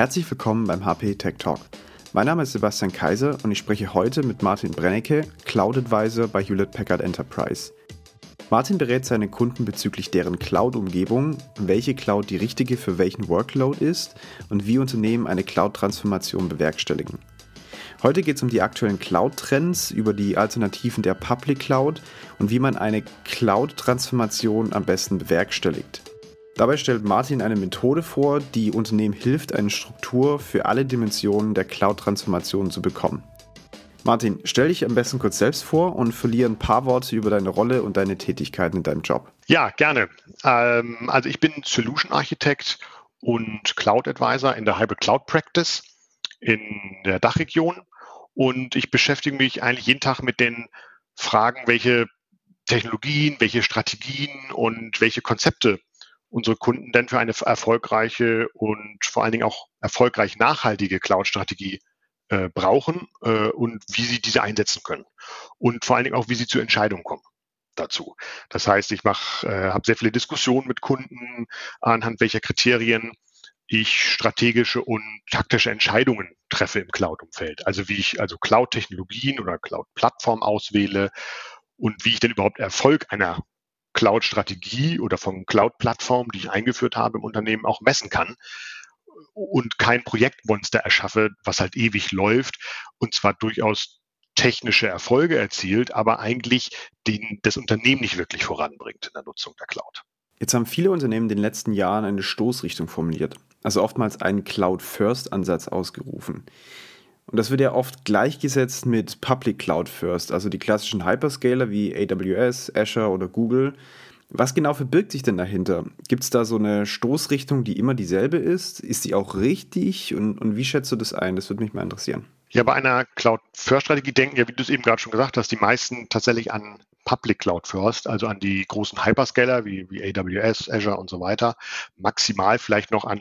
Herzlich willkommen beim HP Tech Talk. Mein Name ist Sebastian Kaiser und ich spreche heute mit Martin Brennecke, Cloud Advisor bei Hewlett Packard Enterprise. Martin berät seine Kunden bezüglich deren Cloud-Umgebung, welche Cloud die richtige für welchen Workload ist und wie Unternehmen eine Cloud-Transformation bewerkstelligen. Heute geht es um die aktuellen Cloud-Trends, über die Alternativen der Public Cloud und wie man eine Cloud-Transformation am besten bewerkstelligt. Dabei stellt Martin eine Methode vor, die Unternehmen hilft, eine Struktur für alle Dimensionen der Cloud-Transformation zu bekommen. Martin, stell dich am besten kurz selbst vor und verliere ein paar Worte über deine Rolle und deine Tätigkeiten in deinem Job. Ja, gerne. Ähm, also ich bin Solution Architect und Cloud Advisor in der Hybrid Cloud Practice in der Dachregion und ich beschäftige mich eigentlich jeden Tag mit den Fragen, welche Technologien, welche Strategien und welche Konzepte unsere Kunden denn für eine erfolgreiche und vor allen Dingen auch erfolgreich nachhaltige Cloud-Strategie äh, brauchen äh, und wie sie diese einsetzen können. Und vor allen Dingen auch, wie sie zu Entscheidungen kommen dazu. Das heißt, ich mache, äh, habe sehr viele Diskussionen mit Kunden, anhand welcher Kriterien ich strategische und taktische Entscheidungen treffe im Cloud-Umfeld. Also wie ich also Cloud-Technologien oder Cloud-Plattformen auswähle und wie ich denn überhaupt Erfolg einer Cloud-Strategie oder von Cloud-Plattformen, die ich eingeführt habe im Unternehmen, auch messen kann und kein Projektmonster erschaffe, was halt ewig läuft und zwar durchaus technische Erfolge erzielt, aber eigentlich den, das Unternehmen nicht wirklich voranbringt in der Nutzung der Cloud. Jetzt haben viele Unternehmen in den letzten Jahren eine Stoßrichtung formuliert, also oftmals einen Cloud-First-Ansatz ausgerufen. Und das wird ja oft gleichgesetzt mit Public Cloud First, also die klassischen Hyperscaler wie AWS, Azure oder Google. Was genau verbirgt sich denn dahinter? Gibt es da so eine Stoßrichtung, die immer dieselbe ist? Ist die auch richtig? Und, und wie schätzt du das ein? Das würde mich mal interessieren. Ja, bei einer Cloud-First-Strategie denken ja, wie du es eben gerade schon gesagt hast, die meisten tatsächlich an Public Cloud First, also an die großen Hyperscaler wie, wie AWS, Azure und so weiter. Maximal vielleicht noch an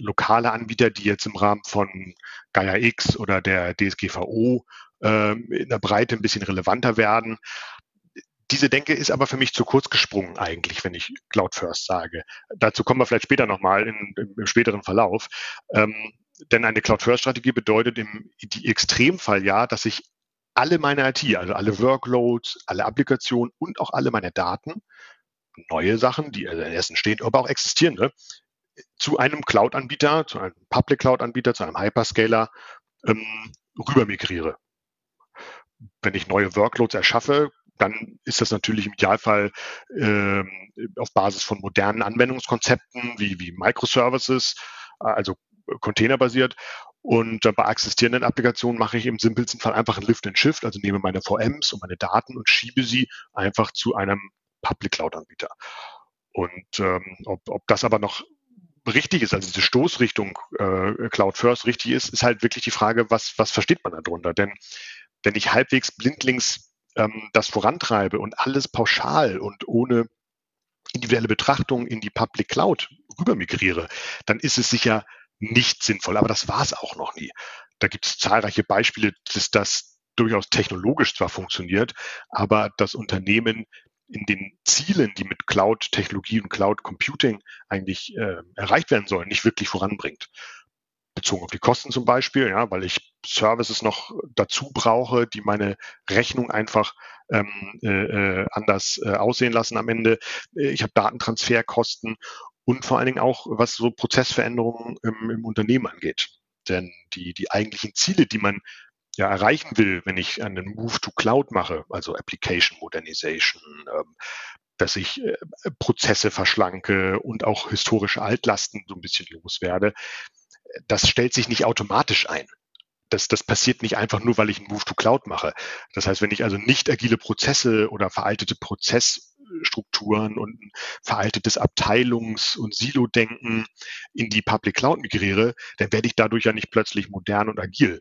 lokale Anbieter, die jetzt im Rahmen von Gaia X oder der DSGVO äh, in der Breite ein bisschen relevanter werden. Diese Denke ist aber für mich zu kurz gesprungen eigentlich, wenn ich Cloud First sage. Dazu kommen wir vielleicht später nochmal im, späteren Verlauf. Ähm, denn eine Cloud First Strategie bedeutet im Extremfall ja, dass ich alle meine IT, also alle Workloads, alle Applikationen und auch alle meine Daten, neue Sachen, die also erst entstehen, aber auch existierende, zu einem Cloud-Anbieter, zu einem Public Cloud-Anbieter, zu einem Hyperscaler ähm, rüber migriere. Wenn ich neue Workloads erschaffe, dann ist das natürlich im Idealfall äh, auf Basis von modernen Anwendungskonzepten wie, wie Microservices, also containerbasiert. Und äh, bei existierenden Applikationen mache ich im simpelsten Fall einfach ein Lift and Shift, also nehme meine VMs und meine Daten und schiebe sie einfach zu einem Public Cloud Anbieter. Und ähm, ob, ob das aber noch richtig ist, also diese Stoßrichtung äh, Cloud First richtig ist, ist halt wirklich die Frage, was, was versteht man darunter? Denn wenn ich halbwegs blindlings ähm, das vorantreibe und alles pauschal und ohne individuelle Betrachtung in die Public Cloud rüber migriere, dann ist es sicher nicht sinnvoll. Aber das war es auch noch nie. Da gibt es zahlreiche Beispiele, dass das durchaus technologisch zwar funktioniert, aber das Unternehmen in den Zielen, die mit Cloud-Technologie und Cloud-Computing eigentlich äh, erreicht werden sollen, nicht wirklich voranbringt. Bezogen auf die Kosten zum Beispiel, ja, weil ich Services noch dazu brauche, die meine Rechnung einfach ähm, äh, äh anders äh, aussehen lassen am Ende. Ich habe Datentransferkosten und vor allen Dingen auch, was so Prozessveränderungen im, im Unternehmen angeht. Denn die, die eigentlichen Ziele, die man ja erreichen will, wenn ich einen Move to Cloud mache, also Application Modernization, ähm, dass ich äh, Prozesse verschlanke und auch historische Altlasten so ein bisschen loswerde, das stellt sich nicht automatisch ein. Das, das passiert nicht einfach nur, weil ich einen Move to Cloud mache. Das heißt, wenn ich also nicht agile Prozesse oder veraltete Prozessstrukturen und ein veraltetes Abteilungs- und Silo-Denken in die Public Cloud migriere, dann werde ich dadurch ja nicht plötzlich modern und agil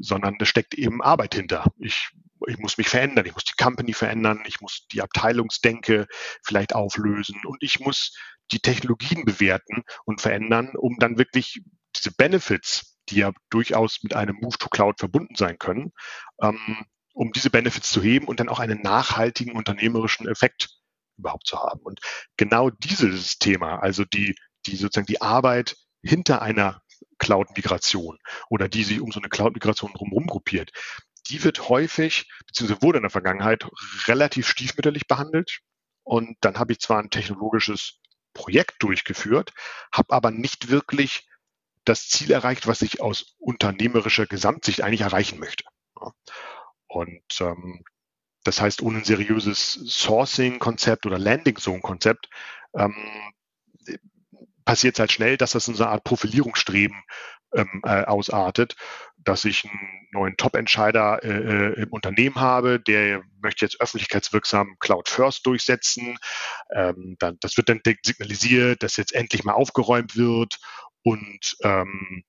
sondern da steckt eben Arbeit hinter. Ich, ich muss mich verändern, ich muss die Company verändern, ich muss die Abteilungsdenke vielleicht auflösen und ich muss die Technologien bewerten und verändern, um dann wirklich diese Benefits, die ja durchaus mit einem Move to Cloud verbunden sein können, ähm, um diese Benefits zu heben und dann auch einen nachhaltigen unternehmerischen Effekt überhaupt zu haben. Und genau dieses Thema, also die, die sozusagen die Arbeit hinter einer Cloud-Migration oder die sich um so eine Cloud-Migration drumherum gruppiert, die wird häufig, beziehungsweise wurde in der Vergangenheit relativ stiefmütterlich behandelt. Und dann habe ich zwar ein technologisches Projekt durchgeführt, habe aber nicht wirklich das Ziel erreicht, was ich aus unternehmerischer Gesamtsicht eigentlich erreichen möchte. Und ähm, das heißt, ohne ein seriöses Sourcing-Konzept oder Landing-Zone-Konzept ähm, passiert es halt schnell, dass das in so eine Art Profilierungsstreben ähm, äh, ausartet, dass ich einen neuen Top-Entscheider äh, äh, im Unternehmen habe, der möchte jetzt öffentlichkeitswirksam Cloud First durchsetzen. Ähm, dann, das wird dann signalisiert, dass jetzt endlich mal aufgeräumt wird und ähm,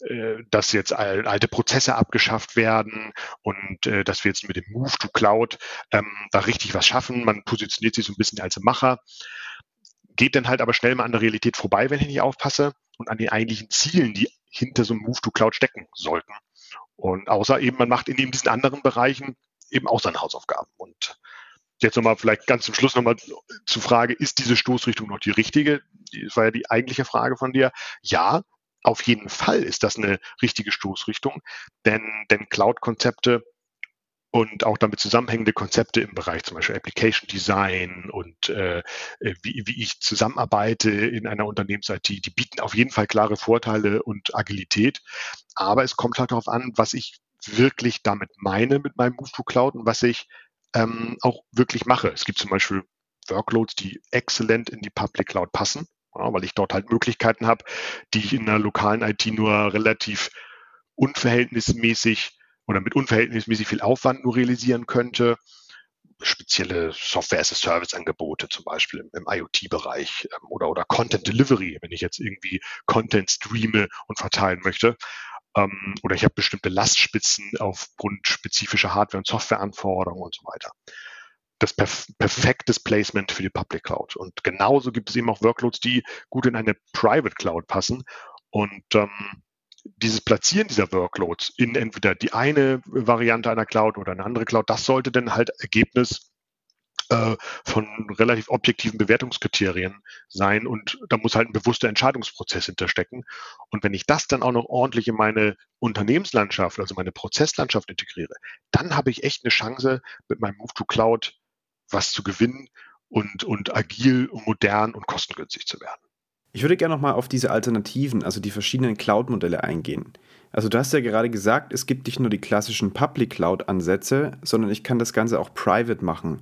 äh, dass jetzt alte Prozesse abgeschafft werden und äh, dass wir jetzt mit dem Move to Cloud ähm, da richtig was schaffen. Man positioniert sich so ein bisschen als Macher, geht dann halt aber schnell mal an der Realität vorbei, wenn ich nicht aufpasse und an den eigentlichen Zielen, die hinter so einem Move to Cloud stecken sollten. Und außer eben, man macht in eben diesen anderen Bereichen eben auch seine Hausaufgaben. Und jetzt nochmal vielleicht ganz zum Schluss nochmal zur Frage, ist diese Stoßrichtung noch die richtige? Das war ja die eigentliche Frage von dir. Ja, auf jeden Fall ist das eine richtige Stoßrichtung, denn, denn Cloud-Konzepte und auch damit zusammenhängende Konzepte im Bereich zum Beispiel Application Design und äh, wie, wie ich zusammenarbeite in einer Unternehmens-IT, die bieten auf jeden Fall klare Vorteile und Agilität. Aber es kommt halt darauf an, was ich wirklich damit meine mit meinem Move to Cloud und was ich ähm, auch wirklich mache. Es gibt zum Beispiel Workloads, die exzellent in die Public Cloud passen, ja, weil ich dort halt Möglichkeiten habe, die ich in der lokalen IT nur relativ unverhältnismäßig oder mit unverhältnismäßig viel Aufwand nur realisieren könnte. Spezielle Software-as-a-Service-Angebote, zum Beispiel im, im IoT-Bereich ähm, oder, oder Content Delivery, wenn ich jetzt irgendwie Content streame und verteilen möchte. Ähm, oder ich habe bestimmte Lastspitzen aufgrund spezifischer Hardware- und Softwareanforderungen und so weiter das perf perfektes Placement für die Public Cloud. Und genauso gibt es eben auch Workloads, die gut in eine Private Cloud passen. Und ähm, dieses Platzieren dieser Workloads in entweder die eine Variante einer Cloud oder eine andere Cloud, das sollte dann halt Ergebnis äh, von relativ objektiven Bewertungskriterien sein und da muss halt ein bewusster Entscheidungsprozess hinterstecken. Und wenn ich das dann auch noch ordentlich in meine Unternehmenslandschaft, also meine Prozesslandschaft integriere, dann habe ich echt eine Chance, mit meinem Move to Cloud was zu gewinnen und, und agil und modern und kostengünstig zu werden. Ich würde gerne nochmal auf diese Alternativen, also die verschiedenen Cloud-Modelle eingehen. Also du hast ja gerade gesagt, es gibt nicht nur die klassischen Public Cloud-Ansätze, sondern ich kann das Ganze auch private machen.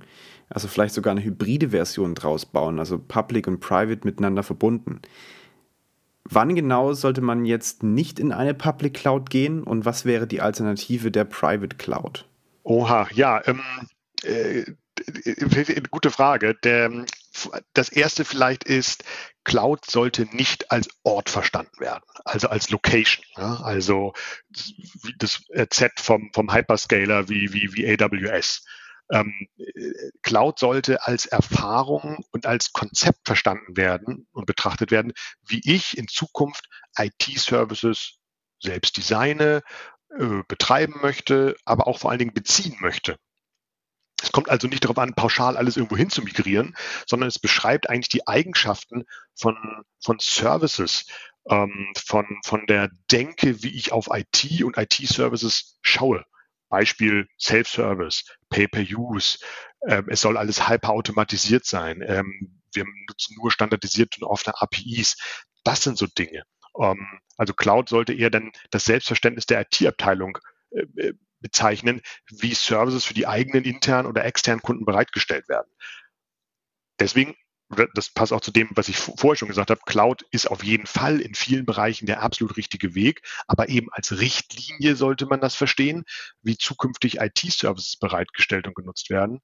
Also vielleicht sogar eine hybride Version draus bauen, also Public und Private miteinander verbunden. Wann genau sollte man jetzt nicht in eine Public Cloud gehen und was wäre die Alternative der Private Cloud? Oha, ja, ähm, äh, gute Frage. Der, das erste vielleicht ist, Cloud sollte nicht als Ort verstanden werden, also als Location. Ja? Also das Z vom, vom Hyperscaler wie, wie, wie AWS. Ähm, Cloud sollte als Erfahrung und als Konzept verstanden werden und betrachtet werden, wie ich in Zukunft IT-Services selbst designe, äh, betreiben möchte, aber auch vor allen Dingen beziehen möchte. Es kommt also nicht darauf an, pauschal alles irgendwo hin zu migrieren, sondern es beschreibt eigentlich die Eigenschaften von, von Services, ähm, von, von der Denke, wie ich auf IT und IT-Services schaue. Beispiel Self-Service, Pay-per-Use. Ähm, es soll alles hyperautomatisiert sein. Ähm, wir nutzen nur standardisierte und offene APIs. Das sind so Dinge. Ähm, also Cloud sollte eher dann das Selbstverständnis der IT-Abteilung äh, äh bezeichnen, wie Services für die eigenen internen oder externen Kunden bereitgestellt werden. Deswegen, das passt auch zu dem, was ich vorher schon gesagt habe, Cloud ist auf jeden Fall in vielen Bereichen der absolut richtige Weg, aber eben als Richtlinie sollte man das verstehen, wie zukünftig IT-Services bereitgestellt und genutzt werden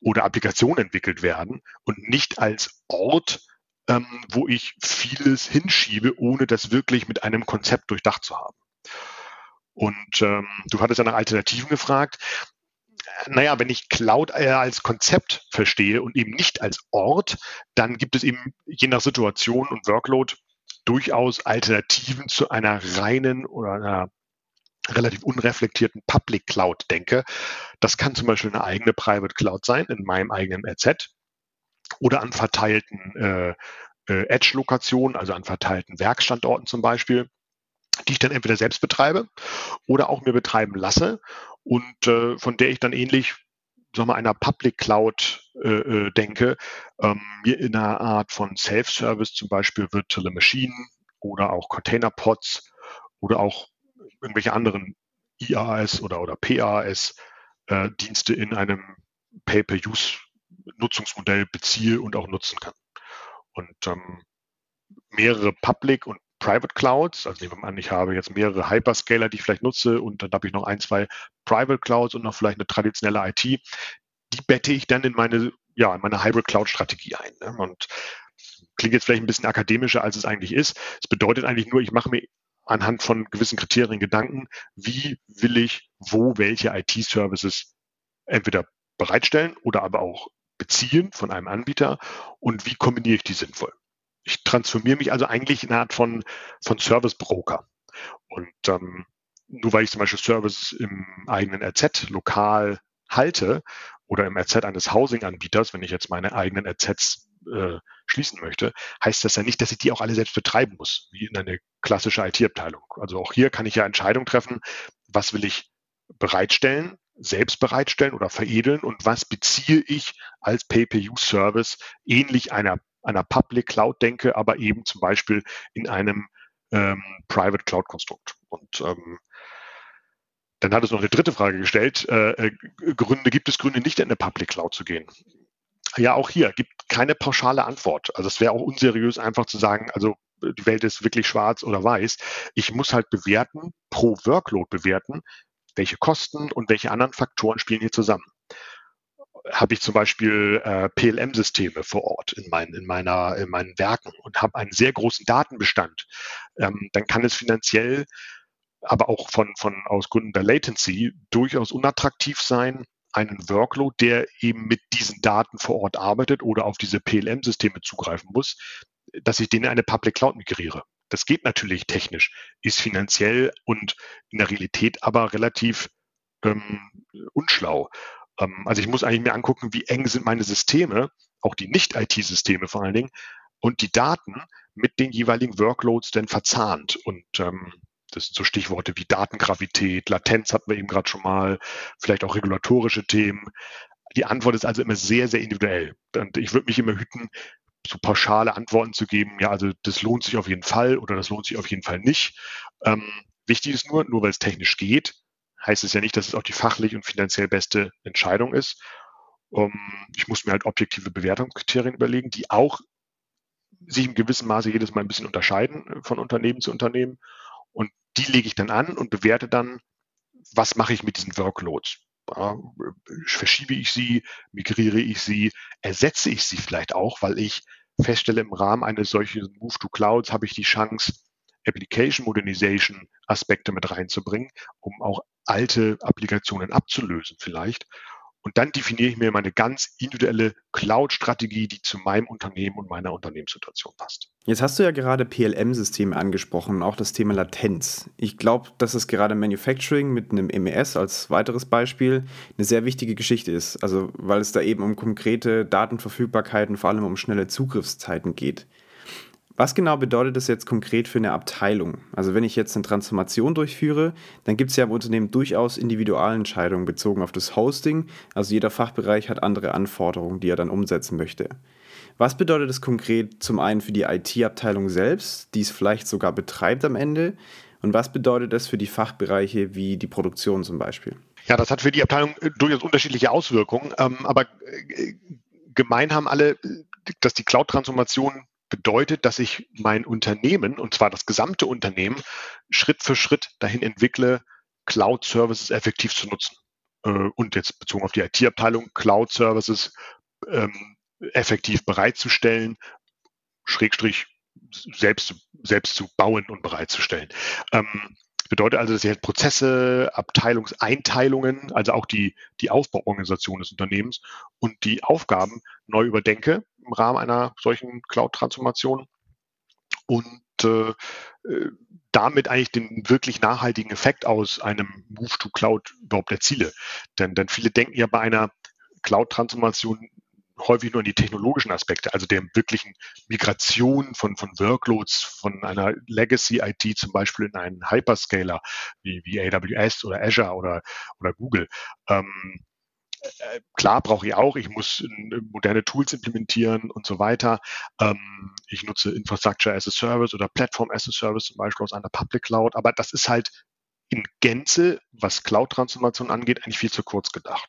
oder Applikationen entwickelt werden und nicht als Ort, ähm, wo ich vieles hinschiebe, ohne das wirklich mit einem Konzept durchdacht zu haben. Und ähm, du hattest ja nach Alternativen gefragt. Naja, wenn ich Cloud als Konzept verstehe und eben nicht als Ort, dann gibt es eben je nach Situation und Workload durchaus Alternativen zu einer reinen oder einer relativ unreflektierten Public Cloud denke. Das kann zum Beispiel eine eigene Private Cloud sein, in meinem eigenen RZ oder an verteilten äh, äh, Edge-Lokationen, also an verteilten Werkstandorten zum Beispiel die ich dann entweder selbst betreibe oder auch mir betreiben lasse und äh, von der ich dann ähnlich sag mal, einer Public Cloud äh, äh, denke, ähm, mir in einer Art von Self-Service, zum Beispiel Virtual Maschinen oder auch Container Pods oder auch irgendwelche anderen IaaS oder, oder PaaS äh, in einem Pay-per-Use-Nutzungsmodell beziehe und auch nutzen kann. Und ähm, mehrere Public und Private Clouds, also nehmen wir an, ich habe jetzt mehrere Hyperscaler, die ich vielleicht nutze und dann habe ich noch ein, zwei Private Clouds und noch vielleicht eine traditionelle IT, die bette ich dann in meine, ja, in meine Hybrid Cloud Strategie ein. Ne? Und klingt jetzt vielleicht ein bisschen akademischer, als es eigentlich ist. Es bedeutet eigentlich nur, ich mache mir anhand von gewissen Kriterien Gedanken, wie will ich wo welche IT-Services entweder bereitstellen oder aber auch beziehen von einem Anbieter und wie kombiniere ich die sinnvoll. Ich transformiere mich also eigentlich in eine Art von, von Service Broker. Und ähm, nur weil ich zum Beispiel Service im eigenen RZ lokal halte oder im RZ eines Housing-Anbieters, wenn ich jetzt meine eigenen RZs äh, schließen möchte, heißt das ja nicht, dass ich die auch alle selbst betreiben muss, wie in eine klassische IT-Abteilung. Also auch hier kann ich ja Entscheidungen treffen, was will ich bereitstellen, selbst bereitstellen oder veredeln und was beziehe ich als Pay-per-Use-Service ähnlich einer, einer Public Cloud denke, aber eben zum Beispiel in einem ähm, Private Cloud-Konstrukt. Und ähm, dann hat es noch eine dritte Frage gestellt. Äh, äh, Gründe, gibt es Gründe, nicht in eine Public Cloud zu gehen? Ja, auch hier gibt keine pauschale Antwort. Also es wäre auch unseriös, einfach zu sagen, also die Welt ist wirklich schwarz oder weiß. Ich muss halt bewerten, pro Workload bewerten, welche Kosten und welche anderen Faktoren spielen hier zusammen. Habe ich zum Beispiel äh, PLM-Systeme vor Ort in, mein, in, meiner, in meinen Werken und habe einen sehr großen Datenbestand, ähm, dann kann es finanziell, aber auch von, von aus Gründen der Latency durchaus unattraktiv sein, einen Workload, der eben mit diesen Daten vor Ort arbeitet oder auf diese PLM-Systeme zugreifen muss, dass ich den in eine Public Cloud migriere. Das geht natürlich technisch, ist finanziell und in der Realität aber relativ ähm, unschlau. Ähm, also ich muss eigentlich mir angucken, wie eng sind meine Systeme, auch die Nicht-IT-Systeme vor allen Dingen, und die Daten mit den jeweiligen Workloads denn verzahnt. Und ähm, das sind so Stichworte wie Datengravität, Latenz hatten wir eben gerade schon mal, vielleicht auch regulatorische Themen. Die Antwort ist also immer sehr, sehr individuell. Und ich würde mich immer hüten, so pauschale Antworten zu geben, ja, also das lohnt sich auf jeden Fall oder das lohnt sich auf jeden Fall nicht. Ähm, wichtig ist nur, nur weil es technisch geht, heißt es ja nicht, dass es auch die fachlich und finanziell beste Entscheidung ist. Um, ich muss mir halt objektive Bewertungskriterien überlegen, die auch sich in gewissem Maße jedes Mal ein bisschen unterscheiden äh, von Unternehmen zu Unternehmen. Und die lege ich dann an und bewerte dann, was mache ich mit diesen Workloads. Ja, verschiebe ich sie, migriere ich sie, ersetze ich sie vielleicht auch, weil ich feststelle, im Rahmen eines solchen Move to Clouds habe ich die Chance, Application Modernization Aspekte mit reinzubringen, um auch alte Applikationen abzulösen vielleicht. Und dann definiere ich mir meine ganz individuelle Cloud-Strategie, die zu meinem Unternehmen und meiner Unternehmenssituation passt. Jetzt hast du ja gerade PLM-Systeme angesprochen auch das Thema Latenz. Ich glaube, dass es gerade Manufacturing mit einem MES als weiteres Beispiel eine sehr wichtige Geschichte ist. Also, weil es da eben um konkrete Datenverfügbarkeiten, vor allem um schnelle Zugriffszeiten geht. Was genau bedeutet das jetzt konkret für eine Abteilung? Also wenn ich jetzt eine Transformation durchführe, dann gibt es ja im Unternehmen durchaus Individualentscheidungen bezogen auf das Hosting. Also jeder Fachbereich hat andere Anforderungen, die er dann umsetzen möchte. Was bedeutet das konkret zum einen für die IT-Abteilung selbst, die es vielleicht sogar betreibt am Ende? Und was bedeutet das für die Fachbereiche wie die Produktion zum Beispiel? Ja, das hat für die Abteilung äh, durchaus unterschiedliche Auswirkungen. Ähm, aber äh, gemein haben alle, dass die Cloud-Transformation bedeutet, dass ich mein Unternehmen, und zwar das gesamte Unternehmen, Schritt für Schritt dahin entwickle, Cloud-Services effektiv zu nutzen. Äh, und jetzt bezogen auf die IT-Abteilung, Cloud-Services ähm, effektiv bereitzustellen, Schrägstrich selbst, selbst zu bauen und bereitzustellen. Ähm, bedeutet also, dass ich halt Prozesse, Abteilungseinteilungen, also auch die, die Aufbauorganisation des Unternehmens und die Aufgaben neu überdenke im Rahmen einer solchen Cloud-Transformation und äh, äh, damit eigentlich den wirklich nachhaltigen Effekt aus einem Move to Cloud überhaupt erziele. Denn, denn viele denken ja bei einer Cloud-Transformation häufig nur an die technologischen Aspekte, also der wirklichen Migration von, von Workloads von einer Legacy-IT zum Beispiel in einen Hyperscaler wie, wie AWS oder Azure oder, oder Google. Ähm, äh, klar brauche ich auch, ich muss äh, moderne Tools implementieren und so weiter. Ähm, ich nutze Infrastructure as a Service oder Platform as a Service zum Beispiel aus einer Public Cloud, aber das ist halt in Gänze, was Cloud-Transformation angeht, eigentlich viel zu kurz gedacht.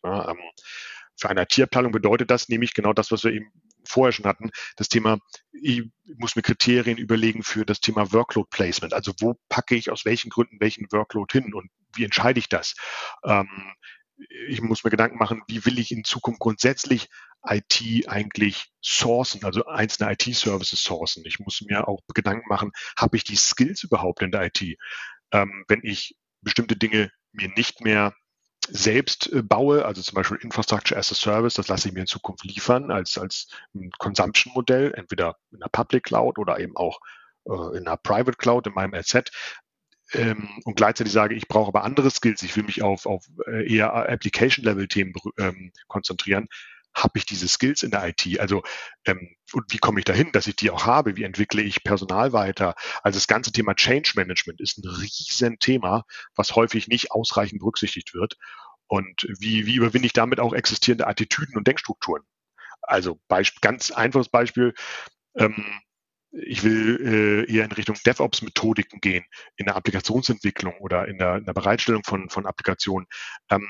Für eine IT-Abteilung bedeutet das nämlich genau das, was wir eben vorher schon hatten, das Thema, ich muss mir Kriterien überlegen für das Thema Workload Placement. Also wo packe ich aus welchen Gründen welchen Workload hin und wie entscheide ich das? Ähm, ich muss mir Gedanken machen, wie will ich in Zukunft grundsätzlich IT eigentlich sourcen, also einzelne IT-Services sourcen. Ich muss mir auch Gedanken machen, habe ich die Skills überhaupt in der IT? Ähm, wenn ich bestimmte Dinge mir nicht mehr selbst äh, baue, also zum Beispiel Infrastructure as a Service, das lasse ich mir in Zukunft liefern als, als Consumption-Modell, entweder in der Public Cloud oder eben auch äh, in einer Private Cloud, in meinem RZ. Ähm, und gleichzeitig sage, ich brauche aber andere Skills, ich will mich auf, auf äh, eher Application-Level-Themen ähm, konzentrieren, habe ich diese Skills in der IT? Also ähm, und wie komme ich dahin, dass ich die auch habe? Wie entwickle ich Personal weiter? Also das ganze Thema Change Management ist ein riesen Thema, was häufig nicht ausreichend berücksichtigt wird. Und wie, wie überwinde ich damit auch existierende Attitüden und Denkstrukturen? Also Beispiel, ganz einfaches Beispiel. Ähm, ich will äh, eher in Richtung DevOps-Methodiken gehen, in der Applikationsentwicklung oder in der, in der Bereitstellung von, von Applikationen. Ähm,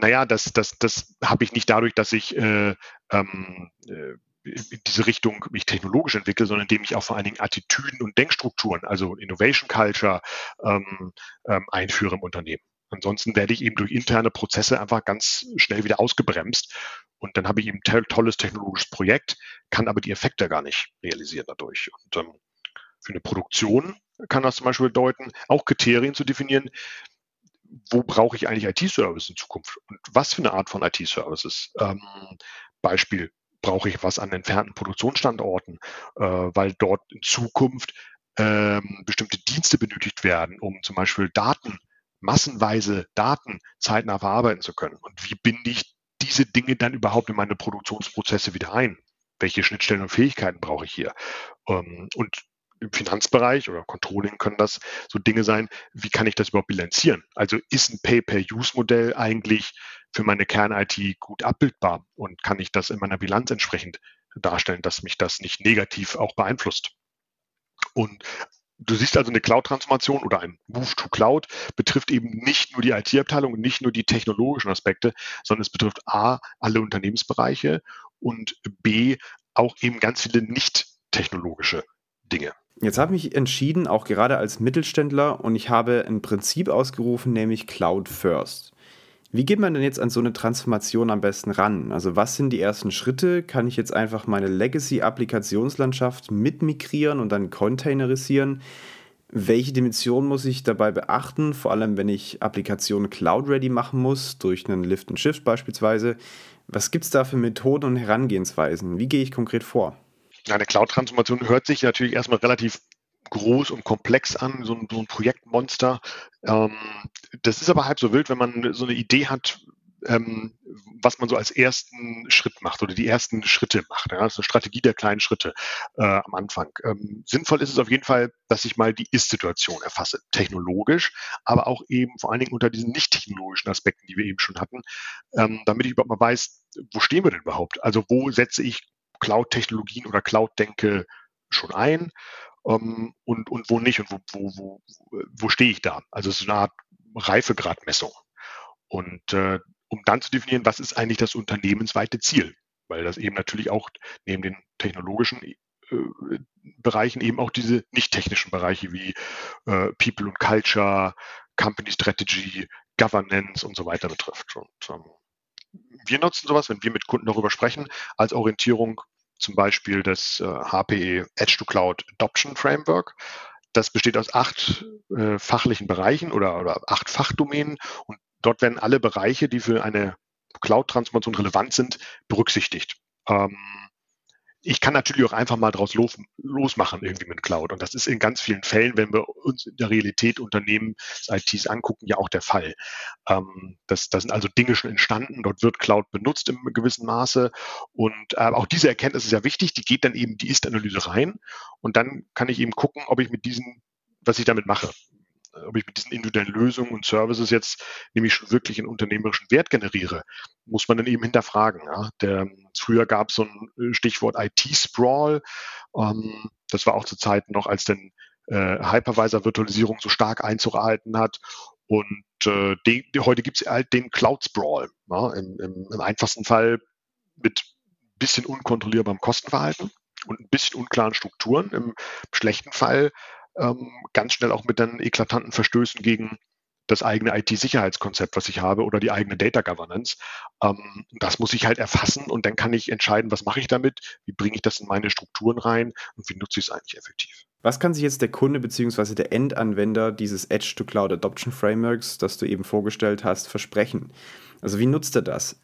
naja, das, das, das habe ich nicht dadurch, dass ich äh, ähm, äh, in diese Richtung mich technologisch entwickle, sondern indem ich auch vor allen Dingen Attitüden und Denkstrukturen, also Innovation Culture ähm, ähm, einführe im Unternehmen. Ansonsten werde ich eben durch interne Prozesse einfach ganz schnell wieder ausgebremst und dann habe ich eben ein tolles technologisches Projekt, kann aber die Effekte gar nicht realisieren dadurch. Und ähm, für eine Produktion kann das zum Beispiel bedeuten, auch Kriterien zu definieren, wo brauche ich eigentlich IT-Services in Zukunft und was für eine Art von IT-Services. Ähm, Beispiel, brauche ich was an entfernten Produktionsstandorten, äh, weil dort in Zukunft ähm, bestimmte Dienste benötigt werden, um zum Beispiel Daten, massenweise Daten zeitnah verarbeiten zu können. Und wie binde ich diese Dinge dann überhaupt in meine Produktionsprozesse wieder ein? Welche Schnittstellen und Fähigkeiten brauche ich hier? Ähm, und im Finanzbereich oder Controlling können das so Dinge sein, wie kann ich das überhaupt bilanzieren? Also ist ein Pay-per-Use-Modell eigentlich für meine Kern-IT gut abbildbar und kann ich das in meiner Bilanz entsprechend darstellen, dass mich das nicht negativ auch beeinflusst? Und Du siehst also eine Cloud-Transformation oder ein Move to Cloud betrifft eben nicht nur die IT-Abteilung nicht nur die technologischen Aspekte, sondern es betrifft A, alle Unternehmensbereiche und B, auch eben ganz viele nicht technologische Dinge. Jetzt habe ich mich entschieden, auch gerade als Mittelständler, und ich habe ein Prinzip ausgerufen, nämlich Cloud First. Wie geht man denn jetzt an so eine Transformation am besten ran? Also was sind die ersten Schritte? Kann ich jetzt einfach meine Legacy-Applikationslandschaft mitmigrieren und dann containerisieren? Welche Dimension muss ich dabei beachten, vor allem wenn ich Applikationen cloud-ready machen muss, durch einen Lift and Shift beispielsweise? Was gibt es da für Methoden und Herangehensweisen? Wie gehe ich konkret vor? Eine Cloud-Transformation hört sich natürlich erstmal relativ groß und komplex an, so ein, so ein Projektmonster. Ähm, das ist aber halb so wild, wenn man so eine Idee hat, ähm, was man so als ersten Schritt macht oder die ersten Schritte macht. Ja? Das ist eine Strategie der kleinen Schritte äh, am Anfang. Ähm, sinnvoll ist es auf jeden Fall, dass ich mal die Ist-Situation erfasse, technologisch, aber auch eben vor allen Dingen unter diesen nicht technologischen Aspekten, die wir eben schon hatten, ähm, damit ich überhaupt mal weiß, wo stehen wir denn überhaupt? Also wo setze ich Cloud-Technologien oder Cloud-Denke schon ein ähm, und, und wo nicht und wo, wo, wo, wo stehe ich da? Also es ist eine Art Reifegradmessung. Und äh, um dann zu definieren, was ist eigentlich das unternehmensweite Ziel? Weil das eben natürlich auch neben den technologischen äh, Bereichen eben auch diese nicht technischen Bereiche wie äh, People und Culture, Company Strategy, Governance und so weiter betrifft. Und ähm, wir nutzen sowas, wenn wir mit Kunden darüber sprechen, als Orientierung zum Beispiel das äh, HPE Edge to Cloud Adoption Framework. Das besteht aus acht äh, fachlichen Bereichen oder, oder acht Fachdomänen und dort werden alle Bereiche, die für eine Cloud-Transformation relevant sind, berücksichtigt. Ähm, ich kann natürlich auch einfach mal draus los, losmachen irgendwie mit Cloud. Und das ist in ganz vielen Fällen, wenn wir uns in der Realität Unternehmen ITs angucken, ja auch der Fall. Ähm, das, das sind also Dinge schon entstanden. Dort wird Cloud benutzt im gewissen Maße. Und äh, auch diese Erkenntnis ist ja wichtig. Die geht dann eben die Ist-Analyse rein. Und dann kann ich eben gucken, ob ich mit diesen, was ich damit mache ob ich mit diesen individuellen Lösungen und Services jetzt nämlich schon wirklich einen unternehmerischen Wert generiere, muss man dann eben hinterfragen. Ja. Der, früher gab es so ein äh, Stichwort IT-Sprawl. Ähm, das war auch zu Zeiten noch, als denn äh, Hypervisor-Virtualisierung so stark Einzug erhalten hat. Und äh, die, die, heute gibt es halt den Cloud-Sprawl. Ja, im, im, Im einfachsten Fall mit bisschen unkontrollierbarem Kostenverhalten und ein bisschen unklaren Strukturen. Im schlechten Fall ähm, ganz schnell auch mit dann eklatanten Verstößen gegen das eigene IT-Sicherheitskonzept, was ich habe, oder die eigene Data Governance. Ähm, das muss ich halt erfassen und dann kann ich entscheiden, was mache ich damit, wie bringe ich das in meine Strukturen rein und wie nutze ich es eigentlich effektiv. Was kann sich jetzt der Kunde bzw. der Endanwender dieses Edge-to-Cloud Adoption Frameworks, das du eben vorgestellt hast, versprechen? Also wie nutzt er das?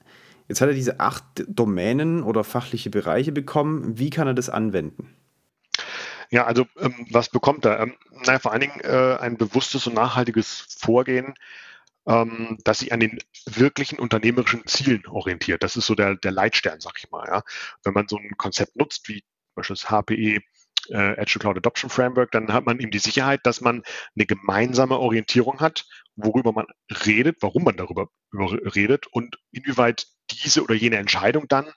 Jetzt hat er diese acht Domänen oder fachliche Bereiche bekommen. Wie kann er das anwenden? Ja, also ähm, was bekommt er? Ähm, naja, vor allen Dingen äh, ein bewusstes und nachhaltiges Vorgehen, ähm, das sich an den wirklichen unternehmerischen Zielen orientiert. Das ist so der, der Leitstern, sag ich mal. Ja. Wenn man so ein Konzept nutzt, wie beispielsweise HPE, äh, Edge Cloud Adoption Framework, dann hat man eben die Sicherheit, dass man eine gemeinsame Orientierung hat, worüber man redet, warum man darüber redet und inwieweit diese oder jene Entscheidung dann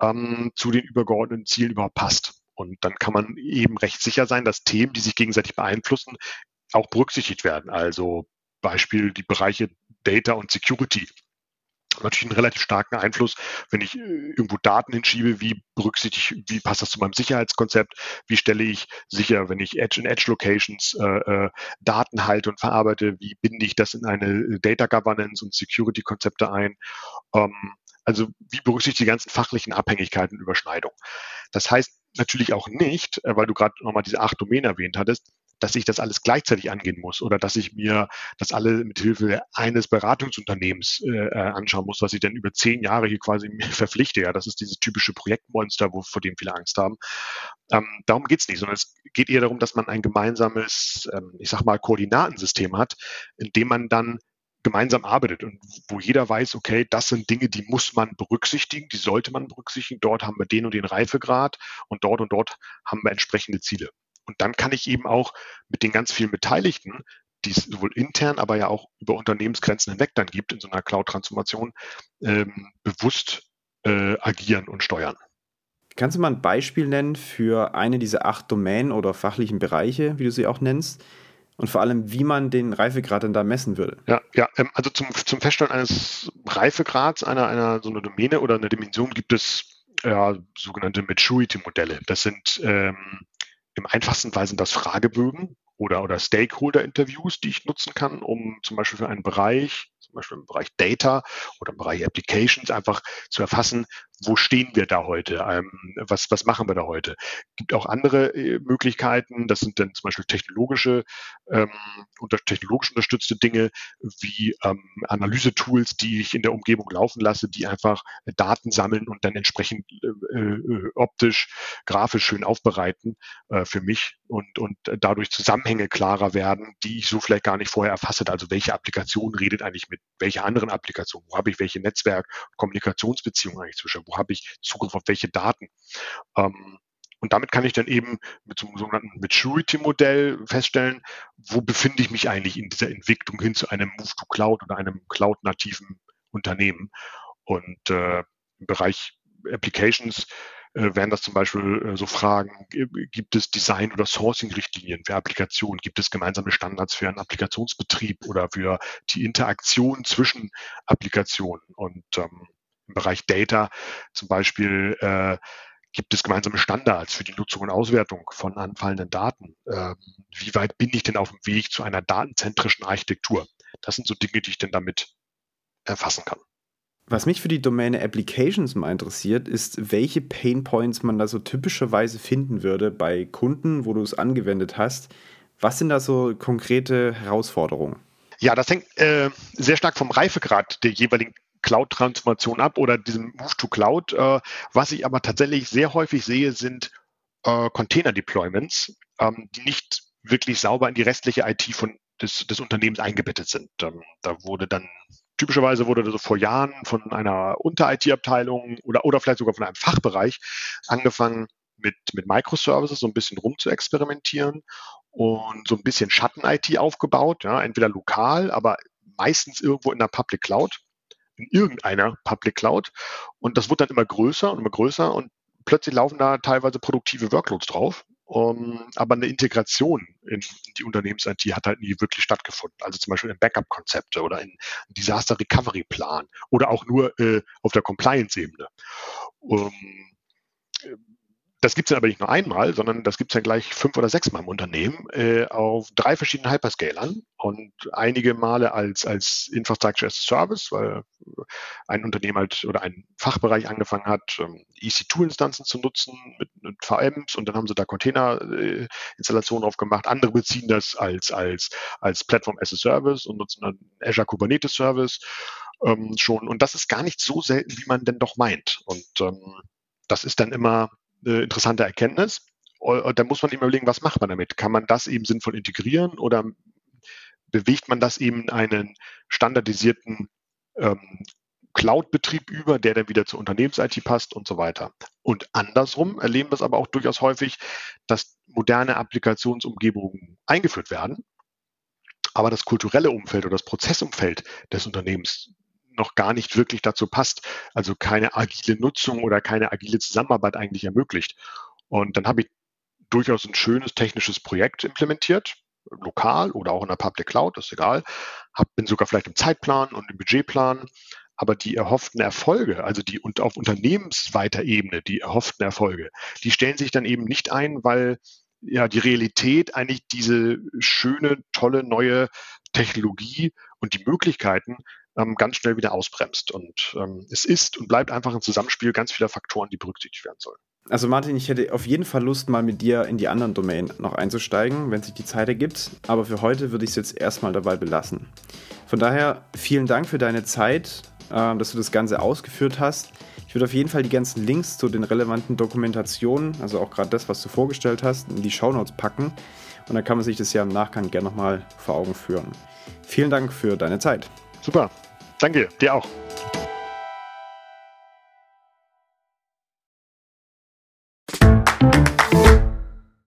ähm, zu den übergeordneten Zielen überhaupt passt. Und dann kann man eben recht sicher sein, dass Themen, die sich gegenseitig beeinflussen, auch berücksichtigt werden. Also Beispiel die Bereiche Data und Security natürlich einen relativ starken Einfluss, wenn ich irgendwo Daten hinschiebe, wie berücksichtige, wie passt das zu meinem Sicherheitskonzept, wie stelle ich sicher, wenn ich Edge in Edge Locations äh, äh, Daten halte und verarbeite, wie binde ich das in eine Data Governance und Security Konzepte ein. Ähm, also wie berücksichtige ich die ganzen fachlichen Abhängigkeiten und Überschneidungen. Das heißt, natürlich auch nicht, äh, weil du gerade nochmal diese acht Domänen erwähnt hattest, dass ich das alles gleichzeitig angehen muss oder dass ich mir das alle mit Hilfe eines Beratungsunternehmens äh, äh anschauen muss, was ich dann über zehn Jahre hier quasi verpflichte. Ja, das ist dieses typische Projektmonster, wo, vor dem viele Angst haben. Ähm, darum geht's nicht, sondern es geht eher darum, dass man ein gemeinsames, ähm, ich sag mal, Koordinatensystem hat, in dem man dann gemeinsam arbeitet und wo jeder weiß, okay, das sind Dinge, die muss man berücksichtigen, die sollte man berücksichtigen. Dort haben wir den und den Reifegrad und dort und dort haben wir entsprechende Ziele. Und dann kann ich eben auch mit den ganz vielen Beteiligten, die es sowohl intern, aber ja auch über Unternehmensgrenzen hinweg dann gibt in so einer Cloud-Transformation, ähm, bewusst äh, agieren und steuern. Kannst du mal ein Beispiel nennen für eine dieser acht Domänen oder fachlichen Bereiche, wie du sie auch nennst, und vor allem, wie man den Reifegrad dann da messen würde. Ja, ja, ähm, also zum, zum Feststellen eines Reifegrads einer, einer so einer Domäne oder einer Dimension gibt es ja, sogenannte Maturity-Modelle. Das sind ähm, im einfachsten Fall sind das Fragebögen oder, oder Stakeholder-Interviews, die ich nutzen kann, um zum Beispiel für einen Bereich zum Beispiel im Bereich Data oder im Bereich Applications einfach zu erfassen, wo stehen wir da heute? Ähm, was, was machen wir da heute? gibt auch andere äh, Möglichkeiten. Das sind dann zum Beispiel technologische, ähm, unter, technologisch unterstützte Dinge wie ähm, Analyse-Tools, die ich in der Umgebung laufen lasse, die einfach Daten sammeln und dann entsprechend äh, äh, optisch, grafisch schön aufbereiten äh, für mich und, und dadurch Zusammenhänge klarer werden, die ich so vielleicht gar nicht vorher erfasst hätte. Also welche Applikation redet eigentlich mit welcher anderen Applikation? Wo habe ich welche Netzwerk- Kommunikationsbeziehungen eigentlich zwischen? Wo habe ich Zugriff auf welche Daten. Ähm, und damit kann ich dann eben mit so einem sogenannten Maturity-Modell feststellen, wo befinde ich mich eigentlich in dieser Entwicklung hin zu einem Move to Cloud oder einem cloud-nativen Unternehmen. Und äh, im Bereich Applications äh, wären das zum Beispiel äh, so Fragen, gibt es Design- oder Sourcing-Richtlinien für Applikationen? Gibt es gemeinsame Standards für einen Applikationsbetrieb oder für die Interaktion zwischen Applikationen? Und ähm, im Bereich Data zum Beispiel äh, gibt es gemeinsame Standards für die Nutzung und Auswertung von anfallenden Daten. Ähm, wie weit bin ich denn auf dem Weg zu einer datenzentrischen Architektur? Das sind so Dinge, die ich denn damit erfassen kann. Was mich für die Domäne Applications mal interessiert, ist, welche Pain Points man da so typischerweise finden würde bei Kunden, wo du es angewendet hast. Was sind da so konkrete Herausforderungen? Ja, das hängt äh, sehr stark vom Reifegrad der jeweiligen Cloud-Transformation ab oder diesem Move to Cloud. Äh, was ich aber tatsächlich sehr häufig sehe, sind äh, Container-Deployments, ähm, die nicht wirklich sauber in die restliche IT von, des, des Unternehmens eingebettet sind. Ähm, da wurde dann typischerweise wurde das so vor Jahren von einer Unter-IT-Abteilung oder, oder vielleicht sogar von einem Fachbereich angefangen, mit, mit Microservices so ein bisschen rum zu experimentieren und so ein bisschen Schatten-IT aufgebaut, ja, entweder lokal, aber meistens irgendwo in der Public Cloud, in irgendeiner Public Cloud. Und das wird dann immer größer und immer größer und plötzlich laufen da teilweise produktive Workloads drauf. Um, aber eine Integration in die Unternehmens-IT hat halt nie wirklich stattgefunden. Also zum Beispiel in Backup-Konzepte oder in Disaster-Recovery-Plan oder auch nur äh, auf der Compliance-Ebene. Um, das gibt es aber nicht nur einmal, sondern das gibt es dann gleich fünf oder sechs Mal im Unternehmen äh, auf drei verschiedenen Hyperscalern und einige Male als, als Infrastructure as a Service, weil ein Unternehmen halt oder ein Fachbereich angefangen hat, ähm, EC2-Instanzen zu nutzen mit, mit, VMs und dann haben sie da Container-Installationen aufgemacht. Andere beziehen das als, als, als Platform as a Service und nutzen dann Azure Kubernetes Service ähm, schon. Und das ist gar nicht so selten, wie man denn doch meint. Und ähm, das ist dann immer eine interessante Erkenntnis. Und da muss man eben überlegen, was macht man damit? Kann man das eben sinnvoll integrieren oder bewegt man das eben einen standardisierten ähm, Cloud-Betrieb über, der dann wieder zur Unternehmens-IT passt und so weiter. Und andersrum erleben wir es aber auch durchaus häufig, dass moderne Applikationsumgebungen eingeführt werden, aber das kulturelle Umfeld oder das Prozessumfeld des Unternehmens noch gar nicht wirklich dazu passt. Also keine agile Nutzung oder keine agile Zusammenarbeit eigentlich ermöglicht. Und dann habe ich durchaus ein schönes technisches Projekt implementiert, lokal oder auch in der Public Cloud, ist egal. Hab, bin sogar vielleicht im Zeitplan und im Budgetplan. Aber die erhofften Erfolge, also die und auf unternehmensweiter Ebene, die erhofften Erfolge, die stellen sich dann eben nicht ein, weil ja die Realität eigentlich diese schöne, tolle neue Technologie und die Möglichkeiten ähm, ganz schnell wieder ausbremst. Und ähm, es ist und bleibt einfach ein Zusammenspiel ganz vieler Faktoren, die berücksichtigt werden sollen. Also Martin, ich hätte auf jeden Fall Lust, mal mit dir in die anderen Domain noch einzusteigen, wenn sich die Zeit ergibt. Aber für heute würde ich es jetzt erstmal dabei belassen. Von daher vielen Dank für deine Zeit, äh, dass du das Ganze ausgeführt hast. Ich würde auf jeden Fall die ganzen Links zu den relevanten Dokumentationen, also auch gerade das, was du vorgestellt hast, in die Shownotes packen. Und dann kann man sich das ja im Nachgang gerne nochmal vor Augen führen. Vielen Dank für deine Zeit. Super. Danke, dir auch.